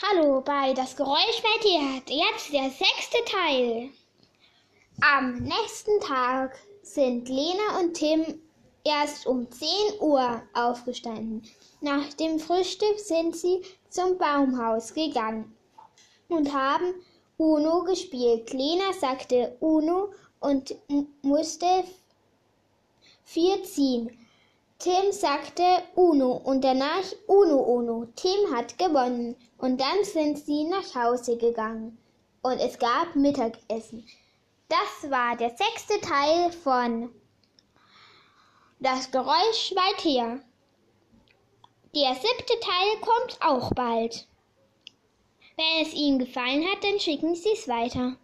Hallo bei Das Geräusch wird jetzt der sechste Teil. Am nächsten Tag sind Lena und Tim erst um 10 Uhr aufgestanden. Nach dem Frühstück sind sie zum Baumhaus gegangen und haben Uno gespielt. Lena sagte Uno und musste vier ziehen. Tim sagte Uno und danach Uno Uno. Tim hat gewonnen und dann sind sie nach Hause gegangen und es gab Mittagessen. Das war der sechste Teil von Das Geräusch weit her. Der siebte Teil kommt auch bald. Wenn es Ihnen gefallen hat, dann schicken Sie es weiter.